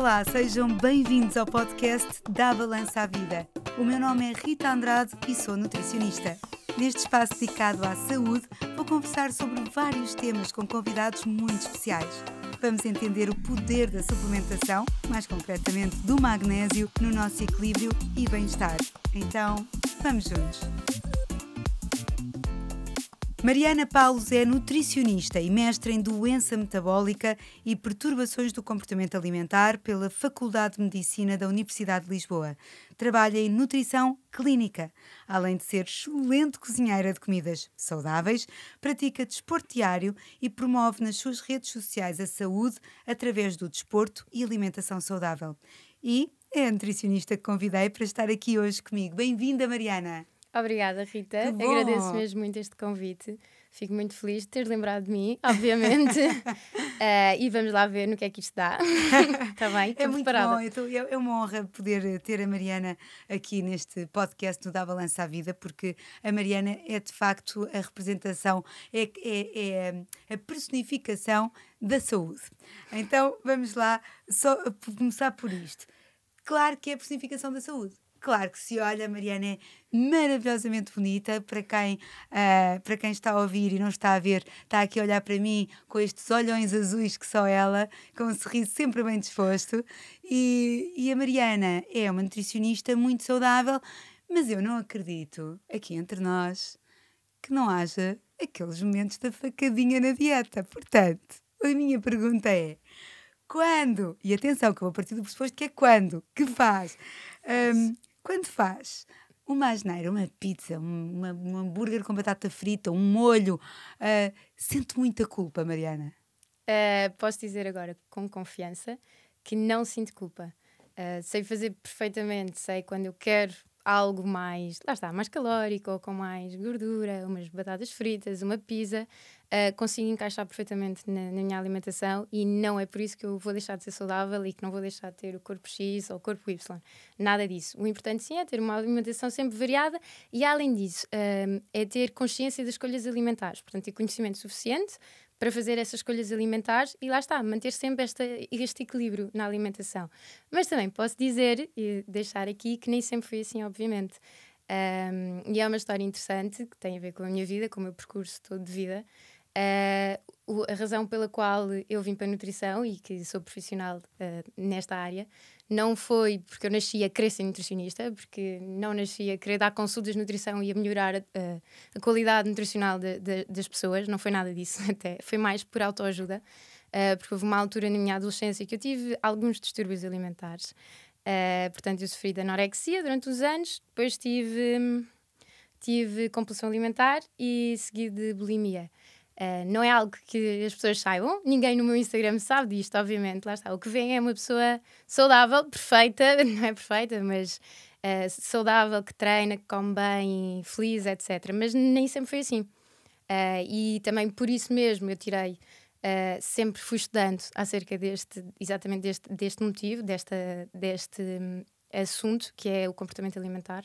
Olá, sejam bem-vindos ao podcast da Balança à Vida. O meu nome é Rita Andrade e sou nutricionista. Neste espaço dedicado à saúde, vou conversar sobre vários temas com convidados muito especiais. Vamos entender o poder da suplementação, mais concretamente do magnésio, no nosso equilíbrio e bem-estar. Então, vamos juntos! Mariana Paulos é nutricionista e mestre em doença metabólica e perturbações do comportamento alimentar pela Faculdade de Medicina da Universidade de Lisboa. Trabalha em nutrição clínica. Além de ser excelente cozinheira de comidas saudáveis, pratica desporto diário e promove nas suas redes sociais a saúde através do desporto e alimentação saudável. E é a nutricionista que convidei para estar aqui hoje comigo. Bem-vinda, Mariana! Obrigada, Rita. Agradeço mesmo muito este convite. Fico muito feliz de ter lembrado de mim, obviamente. uh, e vamos lá ver no que é que isto dá. Está bem? É muito preparada. bom. Tô, é uma honra poder ter a Mariana aqui neste podcast do Da Balança à Vida, porque a Mariana é de facto a representação, é, é, é a personificação da saúde. Então vamos lá, só começar por isto. Claro que é a personificação da saúde Claro que se olha, a Mariana é maravilhosamente bonita. Para quem, uh, para quem está a ouvir e não está a ver, está aqui a olhar para mim com estes olhões azuis que só ela, com um sorriso sempre bem disposto. E, e a Mariana é uma nutricionista muito saudável, mas eu não acredito, aqui entre nós, que não haja aqueles momentos da facadinha na dieta. Portanto, a minha pergunta é quando? E atenção, que eu vou partir do pressuposto que é quando que faz. Um, quando faz uma asneira, uma pizza, uma, um hambúrguer com batata frita, um molho, uh, sente muita culpa, Mariana? Uh, posso dizer agora com confiança que não sinto culpa. Uh, sei fazer perfeitamente, sei quando eu quero algo mais, lá está, mais calórico ou com mais gordura, umas batatas fritas, uma pizza, uh, consigo encaixar perfeitamente na, na, minha alimentação e não é por isso que eu vou deixar de ser saudável e que não vou deixar de ter o corpo X ou o corpo Y. Nada disso. O importante sim é ter uma alimentação sempre variada e, além disso, uh, é ter consciência das escolhas alimentares, portanto, ter conhecimento suficiente para fazer essas escolhas alimentares e lá está, manter sempre esta, este equilíbrio na alimentação. Mas também posso dizer e deixar aqui que nem sempre foi assim, obviamente. Um, e é uma história interessante que tem a ver com a minha vida, com o meu percurso todo de vida. Uh, a razão pela qual eu vim para a nutrição e que sou profissional uh, nesta área não foi porque eu nasci a querer ser nutricionista, porque não nasci a querer dar consultas de nutrição e a melhorar a, a qualidade nutricional de, de, das pessoas, não foi nada disso, até foi mais por autoajuda, uh, porque houve uma altura na minha adolescência que eu tive alguns distúrbios alimentares. portanto, eu sofri de anorexia durante uns anos, depois tive, tive compulsão alimentar e segui de bulimia. Uh, não é algo que as pessoas saibam, ninguém no meu Instagram sabe disto, obviamente. Lá está. O que vem é uma pessoa saudável, perfeita, não é perfeita, mas uh, saudável, que treina, que come bem, feliz, etc. Mas nem sempre foi assim. Uh, e também por isso mesmo eu tirei, sempre fui estudando acerca deste, exatamente deste, deste motivo, desta, deste um, assunto que é o comportamento alimentar.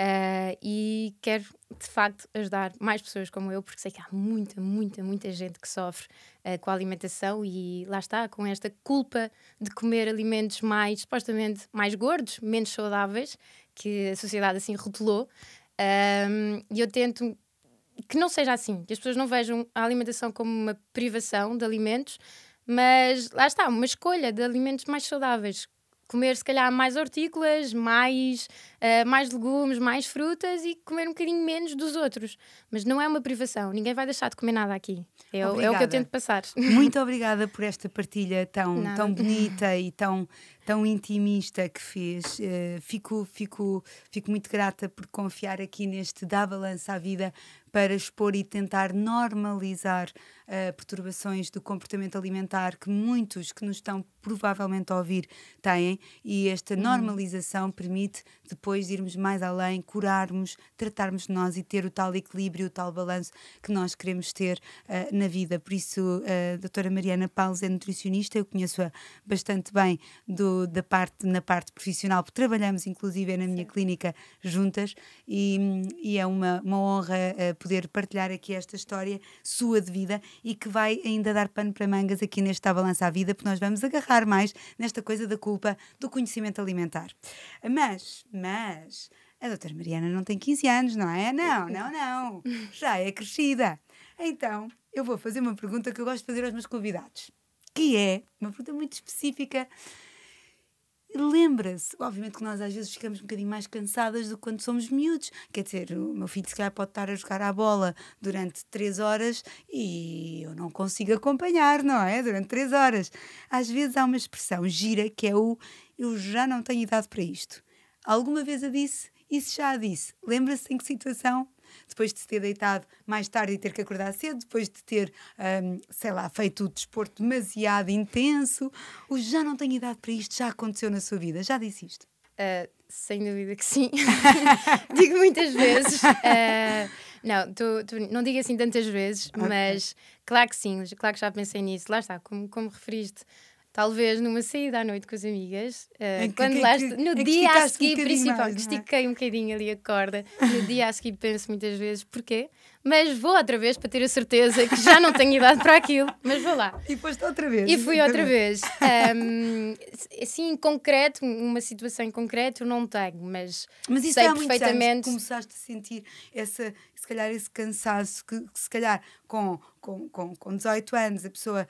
Uh, e quero de facto ajudar mais pessoas como eu, porque sei que há muita, muita, muita gente que sofre uh, com a alimentação e lá está, com esta culpa de comer alimentos mais supostamente mais gordos, menos saudáveis, que a sociedade assim rotulou. E eu tento que não seja assim, que as pessoas não vejam a alimentação como uma privação de alimentos, mas lá está, uma escolha de alimentos mais saudáveis, comer se calhar mais hortícolas, mais, uh, mais legumes, mais frutas e comer um bocadinho menos dos outros. Mas não é uma privação, ninguém vai deixar de comer nada aqui. É, é o que eu tento passar. Muito obrigada por esta partilha tão, tão bonita e tão, tão intimista que fez. Uh, fico, fico, fico muito grata por confiar aqui neste Dá Balança à Vida para expor e tentar normalizar uh, perturbações do comportamento alimentar que muitos que nos estão provavelmente a ouvir têm e esta uhum. normalização permite depois irmos mais além, curarmos, tratarmos de nós e ter o tal equilíbrio, o tal balanço que nós queremos ter uh, na vida. Por isso, a doutora Mariana Paulos é nutricionista, eu conheço-a bastante bem do, da parte, na parte profissional, porque trabalhamos inclusive na minha Sim. clínica juntas e, e é uma, uma honra uh, poder partilhar aqui esta história sua de vida e que vai ainda dar pano para mangas aqui nesta balança à vida, porque nós vamos agarrar mais nesta coisa da culpa do conhecimento alimentar. Mas, mas, a doutora Mariana não tem 15 anos, não é? Não, não, não. Já é crescida. Então, eu vou fazer uma pergunta que eu gosto de fazer aos meus convidados, que é uma pergunta muito específica lembra-se. Obviamente que nós às vezes ficamos um bocadinho mais cansadas do que quando somos miúdos. Quer dizer, o meu filho se calhar pode estar a jogar à bola durante três horas e eu não consigo acompanhar, não é? Durante três horas. Às vezes há uma expressão gira que é o eu já não tenho idade para isto. Alguma vez a disse? Isso já a disse. Lembra-se em que situação? Depois de se ter deitado mais tarde e ter que acordar cedo, depois de ter, um, sei lá, feito o desporto demasiado intenso. O já não tenho idade para isto, já aconteceu na sua vida? Já disse isto? Uh, sem dúvida que sim. digo muitas vezes. Uh, não, tu, tu, não digo assim tantas vezes, okay. mas claro que sim, claro que já pensei nisso. Lá está, como, como referiste, talvez numa saída à noite com as amigas, uh, quando que, lá que, no dia a seguir, um principalmente, mais, é? estiquei um bocadinho ali a corda, no dia a seguir penso muitas vezes porquê, mas vou outra vez para ter a certeza que já não tenho idade para aquilo, mas vou lá. E foste outra vez. E fui outra vez. Um, assim, em concreto, uma situação em concreto eu não tenho, mas, mas isso sei há perfeitamente. Anos começaste a sentir essa, se calhar esse cansaço que, que se calhar com, com, com, com 18 anos a pessoa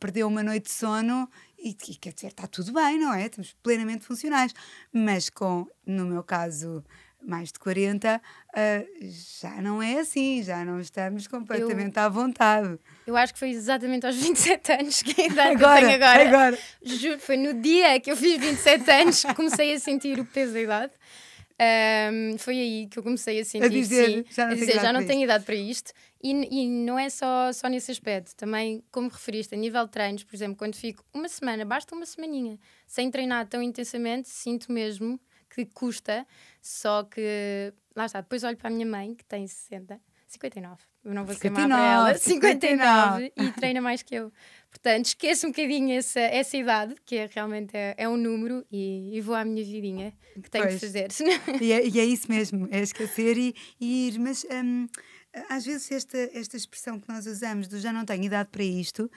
perdeu uma noite de sono e, e quer dizer, está tudo bem, não é? Estamos plenamente funcionais. Mas com, no meu caso, mais de 40, uh, já não é assim, já não estamos completamente eu, à vontade. Eu acho que foi exatamente aos 27 anos que a idade agora, que eu tenho agora. agora. Juro, foi no dia que eu fiz 27 anos que comecei a sentir o peso da idade. Um, foi aí que eu comecei a sentir, a dizer, sim, já não, a dizer, já não tenho idade para isto. E, e não é só, só nesse aspecto, também, como referiste, a nível de treinos, por exemplo, quando fico uma semana, basta uma semaninha, sem treinar tão intensamente, sinto mesmo que custa, só que, lá está, depois olho para a minha mãe, que tem 60, 59, eu não vou ser má para ela, 59, 59 e treina mais que eu. Portanto, esqueço um bocadinho essa, essa idade, que é, realmente é, é um número, e, e, vou à minha vidinha que tenho pois. que fazer. E é, e é, isso mesmo, é esquecer e, e ir. Mas hum, às vezes esta, esta expressão que nós usamos do já não tenho idade para isto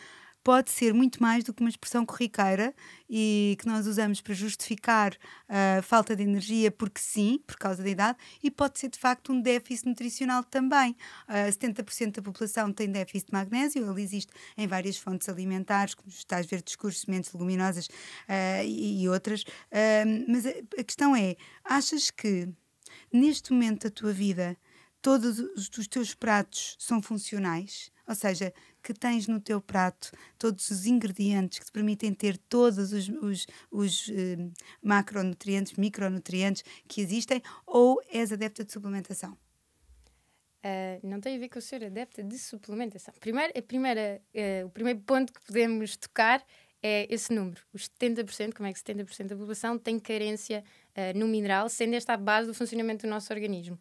pode ser muito mais do que uma expressão corriqueira e que nós usamos para justificar a uh, falta de energia, porque sim, por causa da idade, e pode ser de facto um déficit nutricional também. Uh, 70% da população tem déficit de magnésio, ele existe em várias fontes alimentares, como os tais verdes escuros, sementes leguminosas uh, e, e, outras. Mas a, a questão é: achas que neste momento da tua vida todos os teus pratos são funcionais? Ou seja, que tens no teu prato todos os ingredientes que te permitem ter todos os, os, os uh, macronutrientes, micronutrientes que existem, ou és adepta de suplementação? Uh, não tem a ver com ser adepta de suplementação. Primeiro, a primeira, uh, o primeiro ponto que podemos tocar é esse número. Os 70%, como é que 70% da população tem carência uh, no mineral, sendo esta a base do funcionamento do nosso organismo.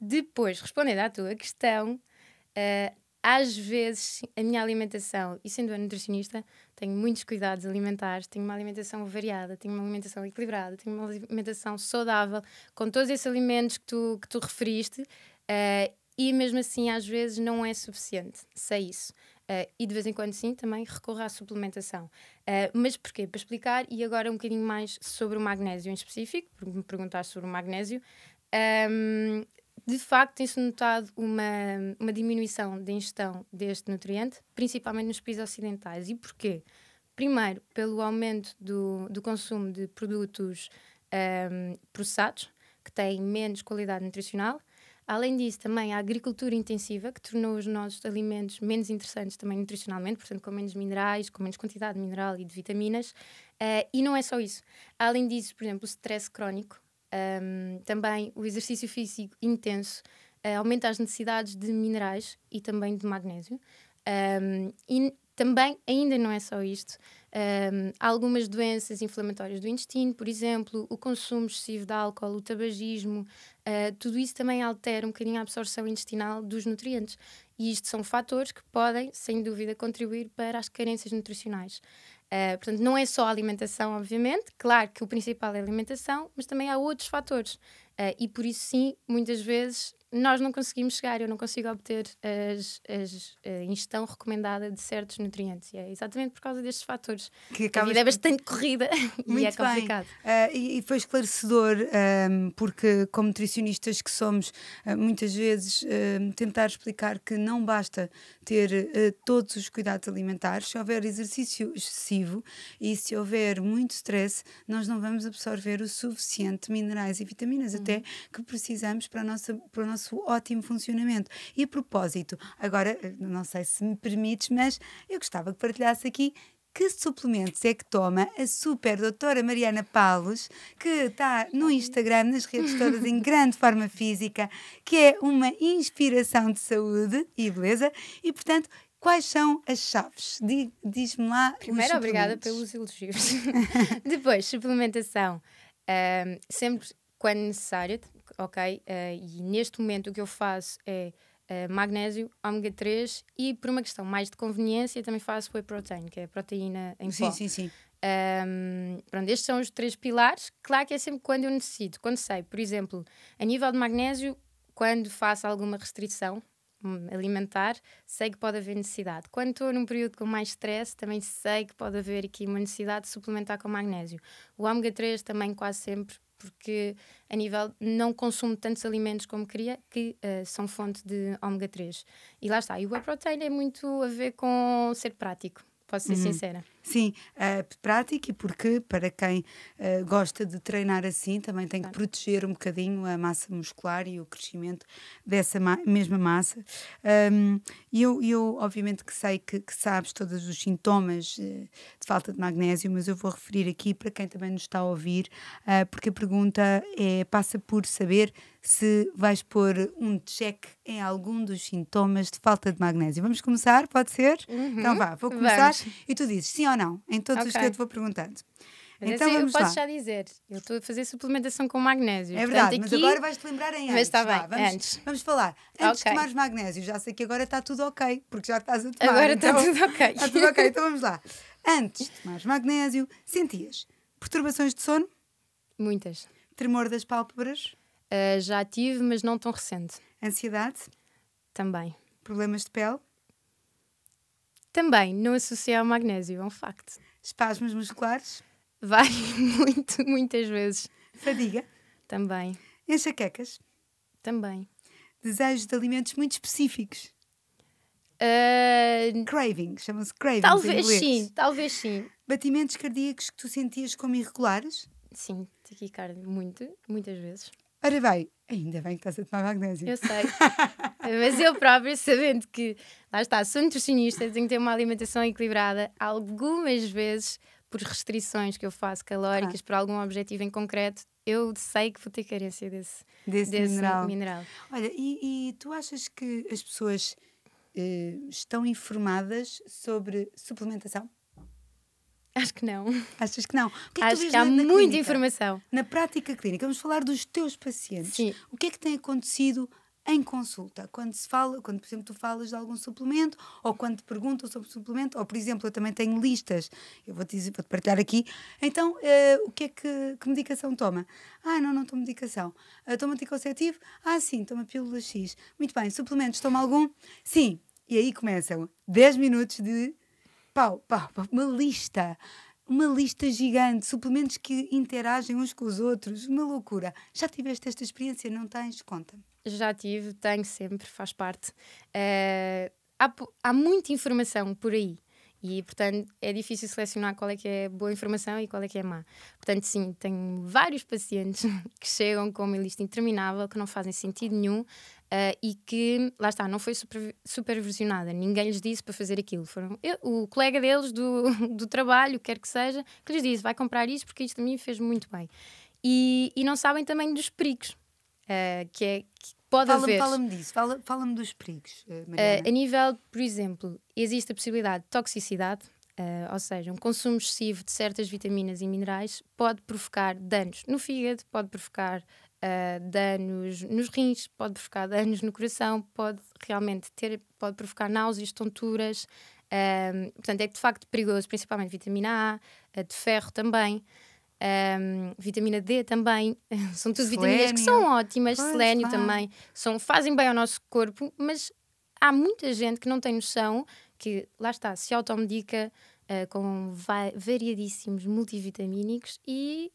depois, respondendo à tua questão, às vezes a minha alimentação, e sendo a nutricionista, tenho muitos cuidados alimentares, tenho uma alimentação variada, tenho uma alimentação equilibrada, tenho uma alimentação saudável, com todos esses alimentos que tu, que tu referiste, uh, e mesmo assim às vezes não é suficiente, sei isso. Uh, e de vez em quando sim, também recorro à suplementação. Uh, mas porquê? Para explicar, e agora um bocadinho mais sobre o magnésio em específico, porque me perguntar sobre o magnésio. Um, de facto, tem-se notado uma, uma diminuição da ingestão deste nutriente, principalmente nos países ocidentais. E porquê? Primeiro, pelo aumento do, do consumo de produtos um, processados, que têm menos qualidade nutricional. Além disso, também a agricultura intensiva, que tornou os nossos alimentos menos interessantes também nutricionalmente, portanto, com menos minerais, com menos quantidade de mineral e de vitaminas. Uh, e não é só isso. Além disso, por exemplo, o stress crónico, um, também o exercício físico intenso uh, aumenta as necessidades de minerais e também de magnésio. Um, e também, ainda não é só isto, um, há algumas doenças inflamatórias do intestino, por exemplo, o consumo excessivo de álcool, o tabagismo, uh, tudo isso também altera um bocadinho a absorção intestinal dos nutrientes. E isto são fatores que podem, sem dúvida, contribuir para as carências nutricionais. Uh, portanto, não é só a alimentação, obviamente, claro que o principal é a alimentação, mas também há outros fatores. Uh, e por isso, sim, muitas vezes nós não conseguimos chegar, eu não consigo obter as, as, a ingestão recomendada de certos nutrientes. E é exatamente por causa destes fatores. Que a vida é bastante corrida e é complicado. Uh, e, e, foi esclarecedor, um, porque, como nutricionistas que somos, uh, muitas vezes uh, tentar explicar que não basta ter todos os cuidados alimentares, se houver exercício excessivo e se houver muito stress, nós não vamos absorver o suficiente minerais e vitaminas, uhum. até que precisamos para, a nossa, para o nosso ótimo funcionamento. E a propósito, agora, não sei se me permites, mas eu gostava que partilhasse aqui que suplementos é que toma a super doutora Mariana Paulos, que está no Instagram, nas redes todas, em grande forma física, que é uma inspiração de saúde e beleza, e portanto. Quais são as chaves? Diz-me lá. Primeiro, obrigada pelos elogios. Depois, suplementação. Um, sempre quando necessário, ok? Uh, e neste momento o que eu faço é uh, magnésio, ômega 3 e por uma questão mais de conveniência também faço whey protein, que é proteína em sim, pó. Sim, sim, sim. Um, pronto, estes são os três pilares. Claro que é sempre quando eu necessito. Quando sei, por exemplo, a nível de magnésio, quando faço alguma restrição hum, alimentar, sei que pode haver necessidade. Quando estou num período com mais stress, também sei que pode haver aqui uma necessidade de suplementar com magnésio. O ômega 3 também quase sempre porque a nível não consumo tantos alimentos como queria, que uh, são fonte de ômega 3. E lá está. E o whey protein é muito a ver com ser prático, posso ser uhum. sincera. Sim, é prático e porque para quem uh, gosta de treinar assim também tem que claro. proteger um bocadinho a massa muscular e o crescimento dessa ma mesma massa. Um, e eu, eu, obviamente, que sei que, que sabes todos os sintomas uh, de falta de magnésio, mas eu vou referir aqui para quem também nos está a ouvir, uh, porque a pergunta é, passa por saber se vais pôr um check em algum dos sintomas de falta de magnésio. Vamos começar? Pode ser? Uhum. Então vá, vou começar Vamos. e tu dizes sim ou não, em todos okay. os que eu te vou perguntando. Mas então assim, vamos eu posso lá. já dizer, eu estou a fazer suplementação com magnésio. É verdade, Portanto, mas agora vais-te lembrar em antes. Mas está bem, vamos, antes. Vamos falar. Antes okay. de tomares magnésio, já sei que agora está tudo ok, porque já estás a tomar. Agora está então, tudo ok. Está tudo ok, então vamos lá. Antes de tomares magnésio, sentias perturbações de sono? Muitas. Tremor das pálpebras? Uh, já tive, mas não tão recente. Ansiedade? Também. Problemas de pele? Também, não associei ao magnésio, é um facto. Espasmos musculares? Várias, muito, muitas vezes. Fadiga? Também. Enxaquecas? Também. Desejos de alimentos muito específicos? Uh... Craving, chama-se craving. Talvez sim, talvez sim. Batimentos cardíacos que tu sentias como irregulares? Sim, taquicardia, muito, muitas vezes. Ora bem, ainda bem que estás a tomar magnésio. Eu sei. Mas eu própria, sabendo que, lá está, sou nutricionista, tenho que ter uma alimentação equilibrada, algumas vezes, por restrições que eu faço calóricas, ah. por algum objetivo em concreto, eu sei que vou ter carência desse, desse, desse mineral. mineral. Olha, e, e, tu achas que as pessoas eh, estão informadas sobre suplementação? Acho que não. Achas que não? Que é que Acho que há muita clínica? informação. Na prática clínica, vamos falar dos teus pacientes. Sim. O que é que tem acontecido em consulta? Quando se fala, quando, por exemplo, tu falas de algum suplemento, ou quando te perguntam sobre suplemento, ou, por exemplo, eu também tenho listas, eu vou-te vou-te partilhar aqui. Então, uh, o que é que, que medicação toma? Ah, não, não tomo medicação. Uh, toma anticonceptivo? Ah, sim, toma pílula X. Muito bem, suplementos, toma algum? Sim. E aí começam 10 minutos de pau, pau, pau, uma lista. Uma lista gigante, suplementos que interagem uns com os outros, uma loucura. Já tiveste esta experiência? Não tens? Conta. Já tive, tenho sempre, faz parte. Uh, há, há muita informação por aí. E, portanto, é difícil selecionar qual é que é boa informação e qual é que é má. Portanto, sim, tenho vários pacientes que chegam com uma lista interminável, que não fazem sentido nenhum uh, e que, lá está, não foi super, supervisionada. Ninguém lhes disse para fazer aquilo. Foram eu, o colega deles do, do trabalho, quer que seja, que lhes disse: vai comprar isto porque isto a mim fez muito bem. E, e não sabem também dos perigos, uh, que é. Que, pode fala haver. Fala-me disso, fala-me fala dos perigos. Uh, a nível, por exemplo, existe a possibilidade de toxicidade, ou seja, um consumo excessivo de certas vitaminas e minerais pode provocar danos no fígado, pode provocar uh, danos nos rins, pode provocar danos no coração, pode realmente ter, pode provocar náuseas, tonturas. portanto, é de facto perigoso, principalmente vitamina A, de ferro também. Um, vitamina D também, são tudo Selênio. vitaminas que são ótimas, pois, selênio claro. também, são, fazem bem ao nosso corpo, mas há muita gente que não tem noção que, lá está, se automedica uh, com va variadíssimos multivitamínicos e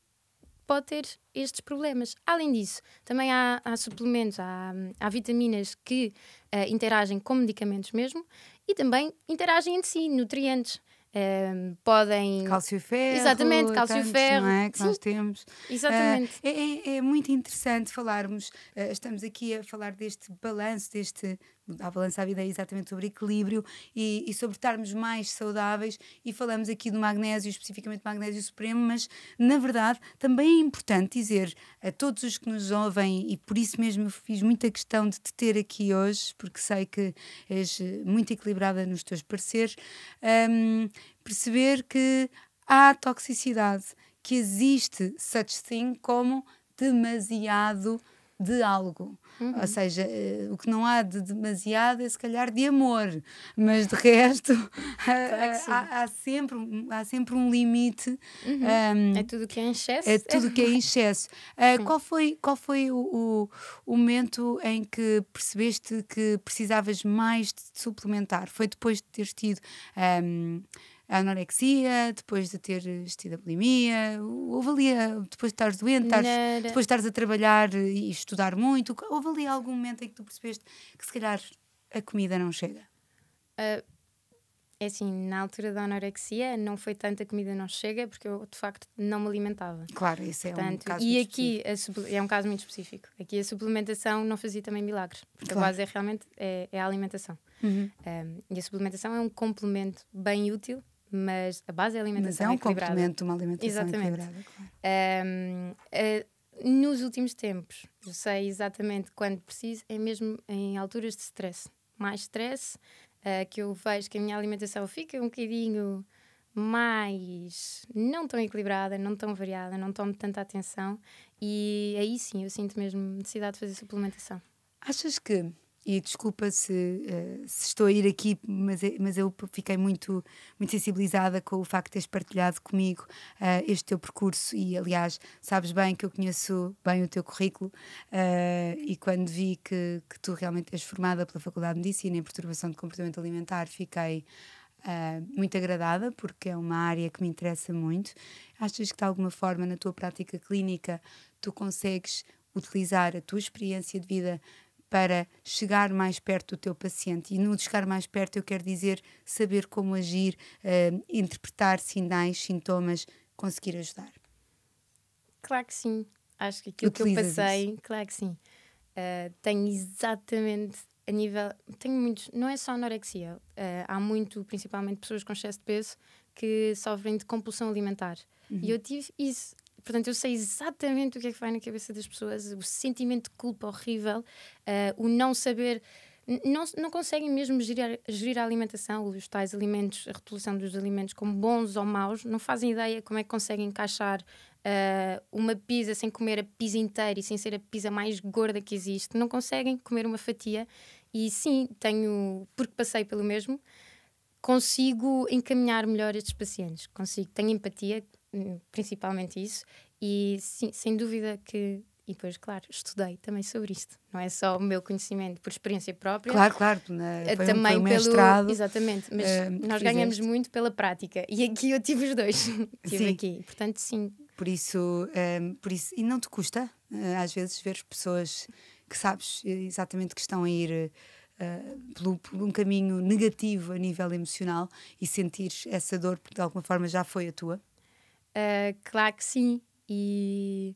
pode ter estes problemas. Além disso, também há, há suplementos, há, há, vitaminas que uh, interagem com medicamentos mesmo e também interagem entre si, nutrientes. Uh, podem. Cálcio e ferro. Exatamente, cálcio e ferro. Não é? Que Sim. nós temos. Exatamente. Uh, é, é, é, muito interessante falarmos, uh, estamos aqui a falar deste balanço, deste a balança à vida é exatamente sobre equilíbrio e, e, sobre estarmos mais saudáveis. E falamos aqui do magnésio, especificamente magnésio supremo, mas na verdade também é importante dizer a todos os que nos ouvem e por isso mesmo eu fiz muita questão de te ter aqui hoje, porque sei que és muito equilibrada nos teus pareceres, um, perceber que há toxicidade, que existe such thing como demasiado de algo. Uhum. Ou seja, uh, o que não há de demasiado é se calhar de amor, mas de resto claro há, há, sempre, há sempre um limite. Uhum. Um, é tudo que é em excesso. É tudo que é em excesso. Uh, qual foi, qual foi o, o, o, momento em que percebeste que precisavas mais de suplementar? Foi depois de teres tido. Um, a anorexia, depois de ter tido a bulimia, houve ali, depois de estares doente, estares, depois de estares a trabalhar e estudar muito, houve ali algum momento em que tu percebeste que se calhar a comida não chega? Uh, é assim, na altura da anorexia não foi tanta comida não chega, porque eu de facto não me alimentava. Claro, isso é Portanto, um caso E aqui é um caso muito específico. Aqui a suplementação não fazia também milagres, porque claro. a base é realmente é, é a alimentação. Uhum. Um, e a suplementação é um complemento bem útil mas a base é a alimentação Mas é um equilibrada. complemento de uma alimentação Exatamente. equilibrada. Claro. Um, uh, nos últimos tempos, eu sei exatamente quando preciso, é mesmo em alturas de stress. Mais stress, uh, que eu vejo que a minha alimentação fica um bocadinho mais não tão equilibrada, não tão variada, não tomo tanta atenção e aí sim eu sinto mesmo necessidade de fazer suplementação. Achas que e desculpa se, uh, se, estou a ir aqui, mas, é, mas eu fiquei muito, muito sensibilizada com o facto de teres partilhado comigo uh, este teu percurso e, aliás, sabes bem que eu conheço bem o teu currículo uh, e quando vi que, que tu realmente és formada pela Faculdade de Medicina em Perturbação de Comportamento Alimentar, fiquei muito agradada porque é uma área que me interessa muito. Achas que de alguma forma na tua prática clínica tu consegues utilizar a tua experiência de vida para chegar mais perto do teu paciente. E no chegar mais perto, eu quero dizer saber como agir, uh, interpretar sinais, sintomas, conseguir ajudar. Claro que sim. Acho que aquilo Utilizas que eu passei, isso. claro que sim. Uh, tenho exatamente a nível. Tenho muitos. Não é só anorexia. Uh, há muito, principalmente pessoas com excesso de peso, que sofrem de compulsão alimentar. Uhum. E eu tive isso Portanto, eu sei exatamente o que é que vai na cabeça das pessoas, o sentimento de culpa horrível, uh, o não saber. Não, não conseguem mesmo gerir, gerir a alimentação, os tais alimentos, a rotulação dos alimentos como bons ou maus, não fazem ideia como é que conseguem encaixar uh, uma pizza sem comer a pizza inteira e sem ser a pizza mais gorda que existe. Não conseguem comer uma fatia. E sim, tenho, porque passei pelo mesmo, consigo encaminhar melhor estes pacientes. Consigo, tenho empatia, principalmente isso, e sim, sem dúvida que. E depois, claro, estudei também sobre isto. Não é só o meu conhecimento por experiência própria. Claro, claro. Né? Foi também um, foi um pelo. Exatamente, mas uh, nós ganhamos muito pela prática. E aqui eu tive os dois. tive sim. aqui. Portanto, sim. Por isso, um, por isso. E não te custa, às vezes, ver pessoas que sabes exatamente que estão a ir. Uh, pelo, por um caminho negativo a nível emocional e sentir essa dor porque de alguma forma já foi a tua? Uh, claro que sim. E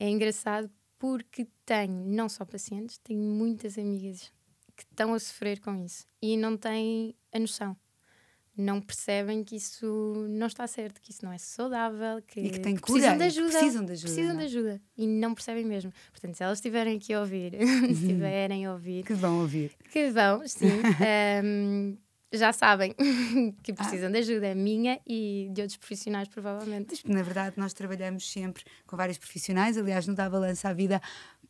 é engraçado porque tenho não só pacientes, tenho muitas amigas que estão a sofrer com isso e não têm a noção. Não percebem que isso não está certo, que isso não é saudável, que, e que, têm que precisam de ajuda. Precisam de ajuda. Precisam de é? ajuda. E não percebem mesmo. Portanto, se elas estiverem aqui a ouvir, se estiverem a ouvir. Que vão ouvir. Que vão, sim. um, já sabem que ah. precisam ah. de ajuda, minha e de outros profissionais, provavelmente. Na verdade, nós trabalhamos sempre com vários profissionais, aliás, no Dá Balança à Vida.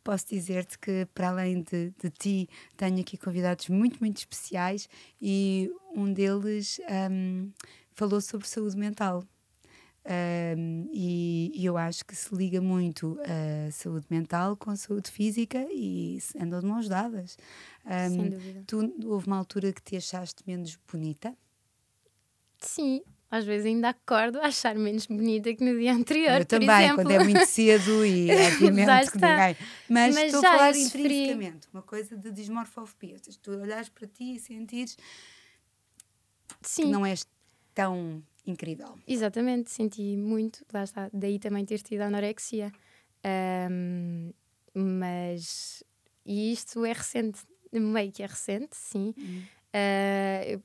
Posso dizer-te que, para além de, de ti, tenho aqui convidados muito, muito especiais e um deles um, falou sobre saúde mental. Um, e, e, eu acho que se liga muito a saúde mental com a saúde física e andam de mãos dadas. Um, Sem dúvida. Tu, houve uma altura que te achaste menos bonita? Sim, às vezes ainda acordo a achar menos bonita que no dia anterior. Eu também, exemplo. quando é muito cedo e obviamente que ninguém. Mas, Mas estou a falar intrinsecamente, uma coisa de dismorfofobia. Tu olhares para ti e sentires Sim. que não és tão incrível. Exatamente, senti muito, lá está, daí também ter tido anorexia. Um, mas e isto é recente, meio que é recente, sim. Uhum. Uh,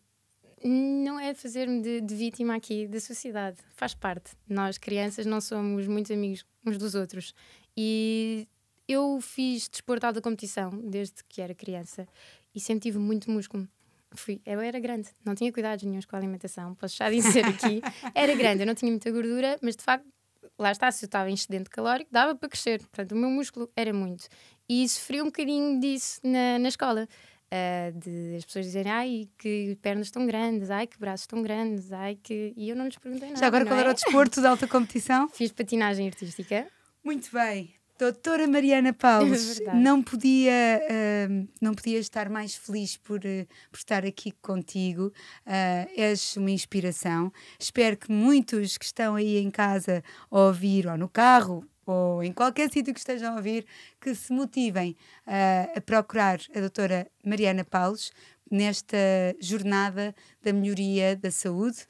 não é fazer-me de, de, vítima aqui da sociedade, faz parte. Nós, crianças, não somos muitos amigos uns dos outros. E eu fiz desporto alta competição desde que era criança e sempre tive muito músculo. Fui, eu era grande, não tinha cuidados nenhums com a alimentação, posso já dizer aqui. Era grande, eu não tinha muita gordura, mas de facto, lá está, se eu estava em excedente calórico, dava para crescer. Portanto, o meu músculo era muito. E sofri um bocadinho disso na, na escola. Uh, de as pessoas dizerem ai que pernas tão grandes, ai que braços tão grandes, ai que. E eu não lhes perguntei nada. Já agora qual é? era o desporto de alta competição? Fiz patinagem artística. Muito bem. Doutora Mariana Paulos, é não podia, uh, não podia estar mais feliz por, uh, por estar aqui contigo. Uh, és uma inspiração. Espero que muitos que estão aí em casa a ouvir, ou no carro, ou em qualquer sítio que estejam a ouvir, que se motivem a procurar a doutora Mariana Paulos, nesta jornada da melhoria da saúde,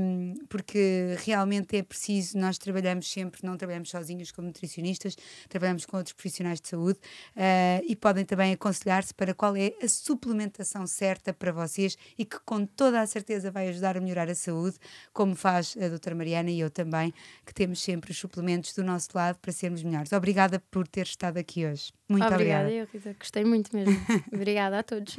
um, porque realmente é preciso, nós trabalhamos sempre, não trabalhamos sozinhos como nutricionistas, trabalhamos com outros profissionais de saúde uh, e podem também aconselhar-se para qual é a suplementação certa para vocês e que com toda a certeza vai ajudar a melhorar a saúde, como faz a doutora Mariana e eu também, que temos sempre os suplementos do nosso lado para sermos melhores. Obrigada por ter estado aqui hoje. Muito obrigada. Obrigada, eu, Rita. Gostei muito mesmo. obrigada a todos.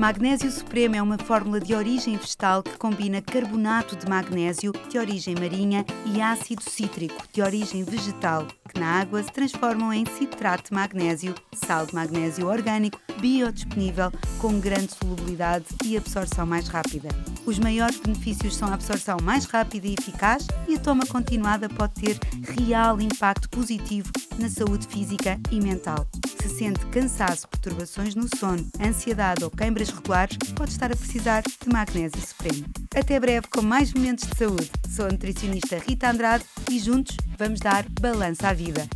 Magnésio Supremo é uma fórmula de origem vegetal que combina carbonato de magnésio, de origem marinha, e ácido cítrico, de origem vegetal, na água se transformam em citrato de magnésio, sal de magnésio orgânico, biodisponível, com grande solubilidade e absorção mais rápida. Os maiores benefícios são a absorção mais rápida e eficaz e a toma continuada pode ter real impacto positivo na saúde física e mental. Se sente cansaço, perturbações no sono, ansiedade ou queimbras regulares, pode estar a precisar de magnésio supremo. Até breve com mais momentos de saúde. Sou a nutricionista Rita Andrade e juntos vamos dar balança à vida.